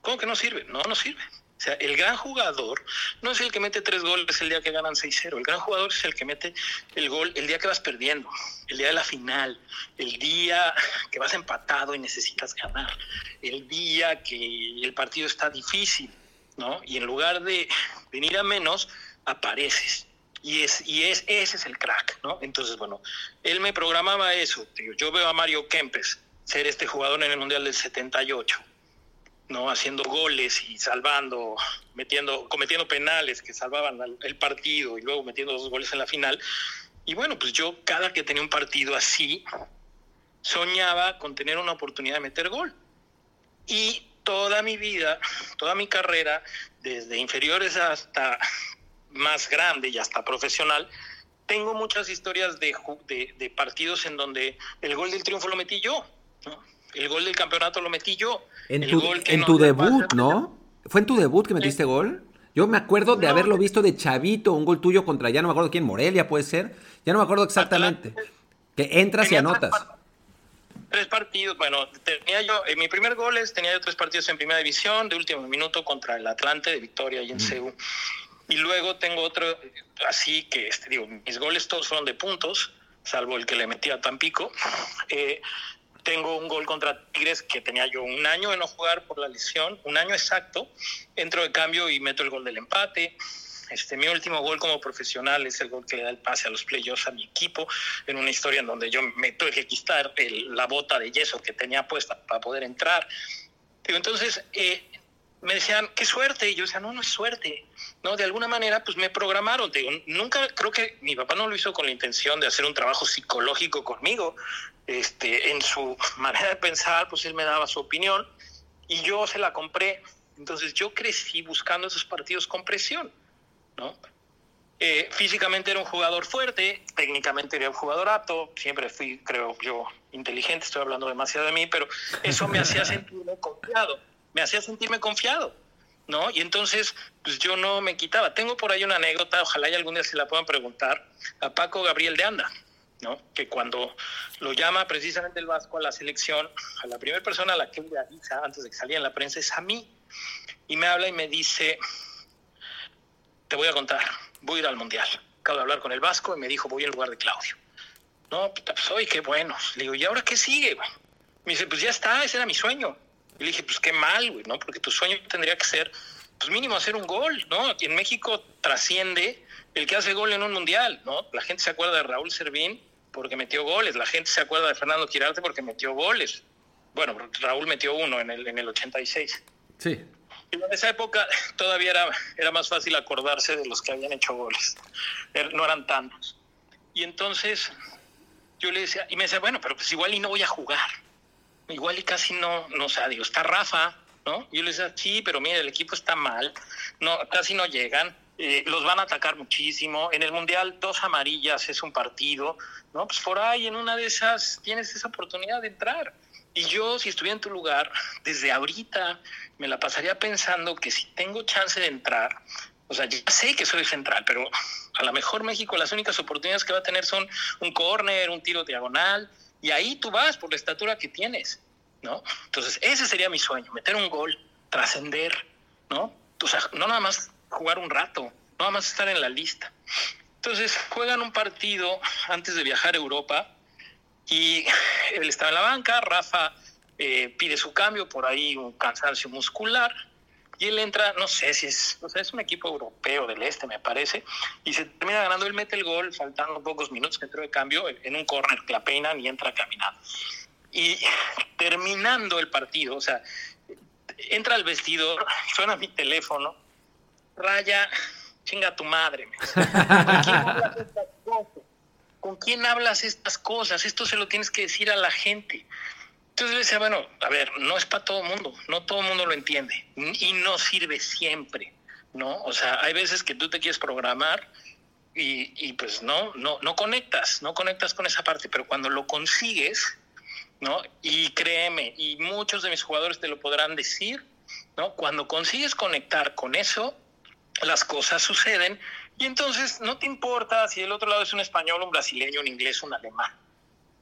¿Cómo que no sirve? No, no sirve. O sea, el gran jugador no es el que mete tres goles el día que ganan 6-0. El gran jugador es el que mete el gol el día que vas perdiendo, el día de la final, el día que vas empatado y necesitas ganar, el día que el partido está difícil, ¿no? Y en lugar de venir a menos, apareces. Y, es, y es, ese es el crack, ¿no? Entonces, bueno, él me programaba eso. Yo veo a Mario Kempes ser este jugador en el Mundial del 78, ¿no? Haciendo goles y salvando, metiendo, cometiendo penales que salvaban el partido y luego metiendo dos goles en la final. Y bueno, pues yo cada que tenía un partido así, soñaba con tener una oportunidad de meter gol. Y toda mi vida, toda mi carrera, desde inferiores hasta más grande y hasta profesional, tengo muchas historias de, de, partidos en donde el gol del triunfo lo metí yo, el gol del campeonato lo metí yo. En tu, en tu debut, ¿no? ¿Fue en tu debut que metiste gol? Yo me acuerdo de haberlo visto de chavito, un gol tuyo contra, ya no me acuerdo quién, Morelia puede ser, ya no me acuerdo exactamente. Que entras y anotas. Tres, partidos, bueno, tenía yo, en mi primer gol es, tenía yo tres partidos en primera división, de último minuto contra el Atlante de Victoria y en mm. Y luego tengo otro, así que, este, digo, mis goles todos fueron de puntos, salvo el que le metí a Tampico. Eh, tengo un gol contra Tigres que tenía yo un año de no jugar por la lesión, un año exacto. Entro de cambio y meto el gol del empate. Este, mi último gol como profesional es el gol que le da el pase a los playoffs a mi equipo, en una historia en donde yo me tuve que quitar la bota de yeso que tenía puesta para poder entrar. Entonces, eh, me decían, qué suerte. Y yo decía, no, no es suerte. No, de alguna manera, pues me programaron. Digo, nunca creo que mi papá no lo hizo con la intención de hacer un trabajo psicológico conmigo. Este, en su manera de pensar, pues él me daba su opinión y yo se la compré. Entonces yo crecí buscando esos partidos con presión, ¿no? Eh, físicamente era un jugador fuerte, técnicamente era un jugador apto, siempre fui, creo yo, inteligente, estoy hablando demasiado de mí, pero eso me hacía sentirme confiado me hacía sentirme confiado, ¿no? Y entonces, pues yo no me quitaba. Tengo por ahí una anécdota, ojalá y algún día se la puedan preguntar, a Paco Gabriel de Anda, ¿no? Que cuando lo llama precisamente el Vasco a la selección, a la primera persona a la que le avisa antes de que saliera en la prensa es a mí. Y me habla y me dice, te voy a contar, voy a ir al Mundial. Acabo de hablar con el Vasco y me dijo, voy en lugar de Claudio. No, pues hoy qué bueno. Le digo, ¿y ahora qué sigue? Me dice, pues ya está, ese era mi sueño. Y le dije, pues qué mal, güey, ¿no? Porque tu sueño tendría que ser, pues mínimo hacer un gol, ¿no? En México trasciende el que hace gol en un mundial, ¿no? La gente se acuerda de Raúl Servín porque metió goles, la gente se acuerda de Fernando Quirarte porque metió goles. Bueno, Raúl metió uno en el, en el 86. Sí. Y en esa época todavía era, era más fácil acordarse de los que habían hecho goles. Er, no eran tantos. Y entonces yo le decía, y me decía, bueno, pero pues igual y no voy a jugar. Igual y casi no, no o sea, digo, está Rafa, ¿no? Y yo le decía, sí, pero mire, el equipo está mal, no, casi no llegan, eh, los van a atacar muchísimo. En el Mundial, dos amarillas es un partido, ¿no? Pues por ahí, en una de esas, tienes esa oportunidad de entrar. Y yo, si estuviera en tu lugar, desde ahorita me la pasaría pensando que si tengo chance de entrar, o sea, ya sé que soy central, pero a lo mejor México las únicas oportunidades que va a tener son un córner, un tiro diagonal, y ahí tú vas por la estatura que tienes, ¿no? Entonces, ese sería mi sueño, meter un gol, trascender, ¿no? O sea, no nada más jugar un rato, nada más estar en la lista. Entonces, juegan un partido antes de viajar a Europa y él estaba en la banca, Rafa eh, pide su cambio, por ahí un cansancio muscular, y él entra, no sé si es, o sea, es un equipo europeo del este, me parece, y se termina ganando, él mete el gol, faltando pocos minutos que entró de cambio, en un córner que la peinan y entra caminando. Y terminando el partido, o sea, entra al vestidor, suena mi teléfono, raya, chinga tu madre. ¿Con quién hablas estas cosas? Esto se lo tienes que decir a la gente. Entonces le decía, bueno, a ver, no es para todo el mundo, no todo el mundo lo entiende y no sirve siempre, ¿no? O sea, hay veces que tú te quieres programar y, y, pues no, no, no conectas, no conectas con esa parte, pero cuando lo consigues, ¿no? Y créeme, y muchos de mis jugadores te lo podrán decir, ¿no? Cuando consigues conectar con eso, las cosas suceden y entonces no te importa si el otro lado es un español, un brasileño, un inglés, un alemán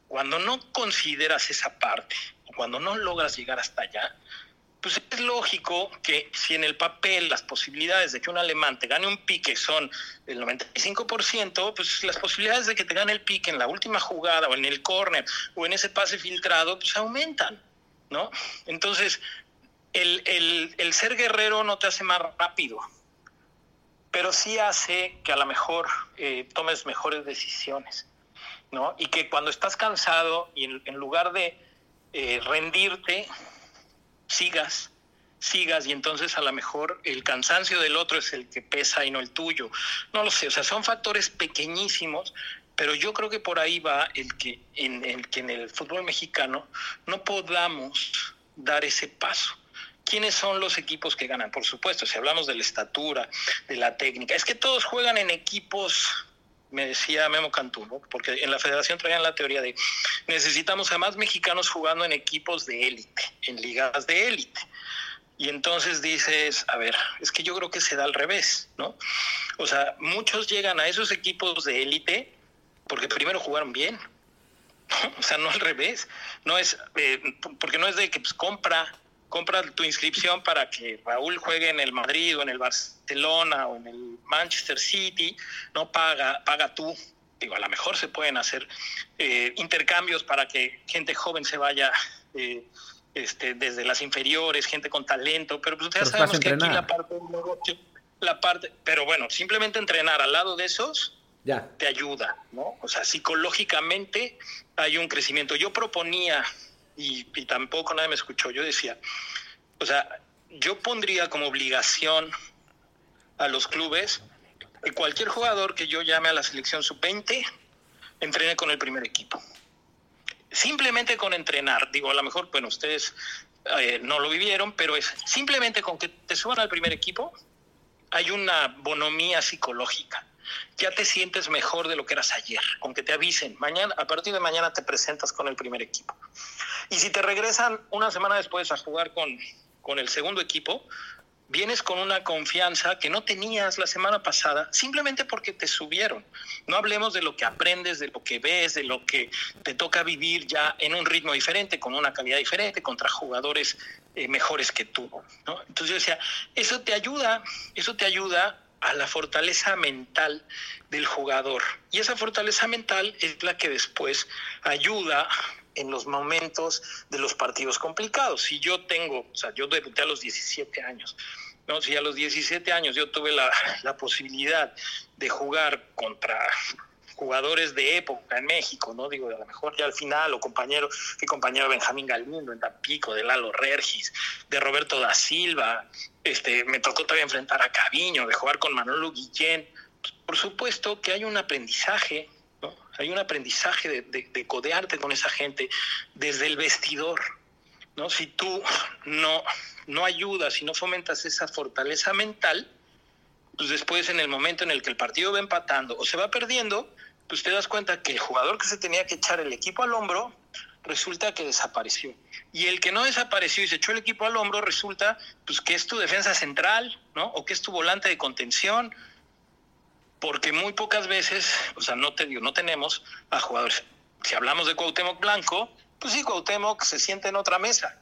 cuando no consideras esa parte, cuando no logras llegar hasta allá, pues es lógico que si en el papel las posibilidades de que un alemán te gane un pique son el 95%, pues las posibilidades de que te gane el pique en la última jugada o en el córner o en ese pase filtrado, pues aumentan, ¿no? Entonces, el, el ser guerrero no te hace más rápido, pero sí hace que a lo mejor eh, tomes mejores decisiones. ¿no? Y que cuando estás cansado y en, lugar de eh, rendirte, sigas, sigas y entonces a lo mejor el cansancio del otro es el que pesa y no el tuyo. No lo sé, o sea, son factores pequeñísimos, pero yo creo que por ahí va el que en el que en el fútbol mexicano no podamos dar ese paso. ¿Quiénes son los equipos que ganan? Por supuesto, si hablamos de la estatura, de la técnica, es que todos juegan en equipos me decía Memo Cantú, porque en la federación traían la teoría de necesitamos a más mexicanos jugando en equipos de élite, en ligas de élite. Y entonces dices, a ver, es que yo creo que se da al revés, ¿no? O sea, muchos llegan a esos equipos de élite porque primero jugaron bien. O sea, no al revés. No es, eh, porque no es de que pues, compra compra tu inscripción para que Raúl juegue en el Madrid o en el Barcelona o en el Manchester City, no paga, paga tú. Digo, a lo mejor se pueden hacer eh, intercambios para que gente joven se vaya eh, este, desde las inferiores, gente con talento, pero pues ya sabemos que aquí la parte del negocio, la parte, pero bueno, simplemente entrenar al lado de esos ya. te ayuda, ¿no? O sea, psicológicamente hay un crecimiento. Yo proponía y, tampoco nadie me escuchó. Yo decía, o sea, yo pondría como obligación a los clubes que cualquier jugador que yo llame a la selección sub-20 entrene con el primer equipo. Simplemente con entrenar, digo, a lo mejor, bueno, ustedes eh, no lo vivieron, pero es simplemente con que te suban al primer equipo, hay una bonomía psicológica ya te sientes mejor de lo que eras ayer, con que te avisen, mañana, a partir de mañana te presentas con el primer equipo. Y si te regresan una semana después a jugar con, con el segundo equipo, vienes con una confianza que no tenías la semana pasada, simplemente porque te subieron. No hablemos de lo que aprendes, de lo que ves, de lo que te toca vivir ya en un ritmo diferente, con una calidad diferente, contra jugadores eh, mejores que tú. Entonces yo decía, eso te ayuda, eso te ayuda a la fortaleza mental del jugador. Y esa fortaleza mental es la que después ayuda en los momentos de los partidos complicados. Si yo tengo, o sea, yo debuté a los 17 años, ¿no? Si a los 17 años yo tuve la, la posibilidad de jugar contra jugadores de época en México, ¿no? Digo, a lo mejor ya al final, o compañero, fui compañero Benjamín Galindo en Tampico, de Lalo Regis, de Roberto da Silva, este, me tocó todavía enfrentar a Caviño, de jugar con Manolo Guillén. Por supuesto que hay un aprendizaje, ¿no? Hay un aprendizaje de, de, de codearte con esa gente desde el vestidor, ¿no? Si tú no, no ayudas y no fomentas esa fortaleza mental, pues después en el momento en el que el partido va empatando o se va perdiendo, pues te das cuenta que el jugador que se tenía que echar el equipo al hombro resulta que desapareció. Y el que no desapareció y se echó el equipo al hombro resulta pues que es tu defensa central, ¿no? O que es tu volante de contención, porque muy pocas veces, o sea, no te digo, no tenemos a jugadores. Si hablamos de Cuauhtémoc Blanco, pues sí, Cuauhtémoc se siente en otra mesa.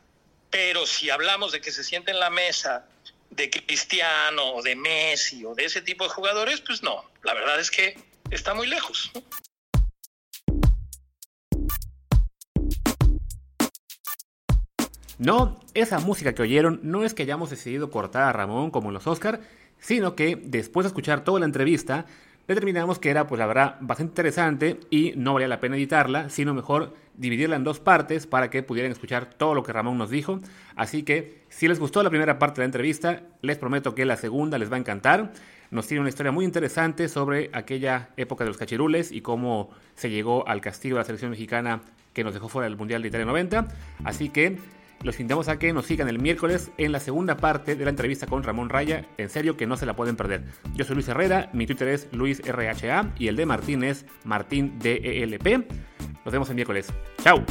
Pero si hablamos de que se siente en la mesa de Cristiano o de Messi o de ese tipo de jugadores, pues no, la verdad es que está muy lejos. No, esa música que oyeron no es que hayamos decidido cortar a Ramón como en los Oscar, sino que después de escuchar toda la entrevista, determinamos que era, pues la verdad, bastante interesante y no valía la pena editarla, sino mejor dividirla en dos partes para que pudieran escuchar todo lo que Ramón nos dijo. Así que, si les gustó la primera parte de la entrevista, les prometo que la segunda les va a encantar. Nos tiene una historia muy interesante sobre aquella época de los cachirules y cómo se llegó al castigo de la selección mexicana que nos dejó fuera del Mundial de Italia 90. Así que los invitamos a que nos sigan el miércoles en la segunda parte de la entrevista con Ramón Raya. En serio que no se la pueden perder. Yo soy Luis Herrera, mi Twitter es LuisRHA y el de Martín es MartínDELP. Nos vemos el miércoles. ¡Chao!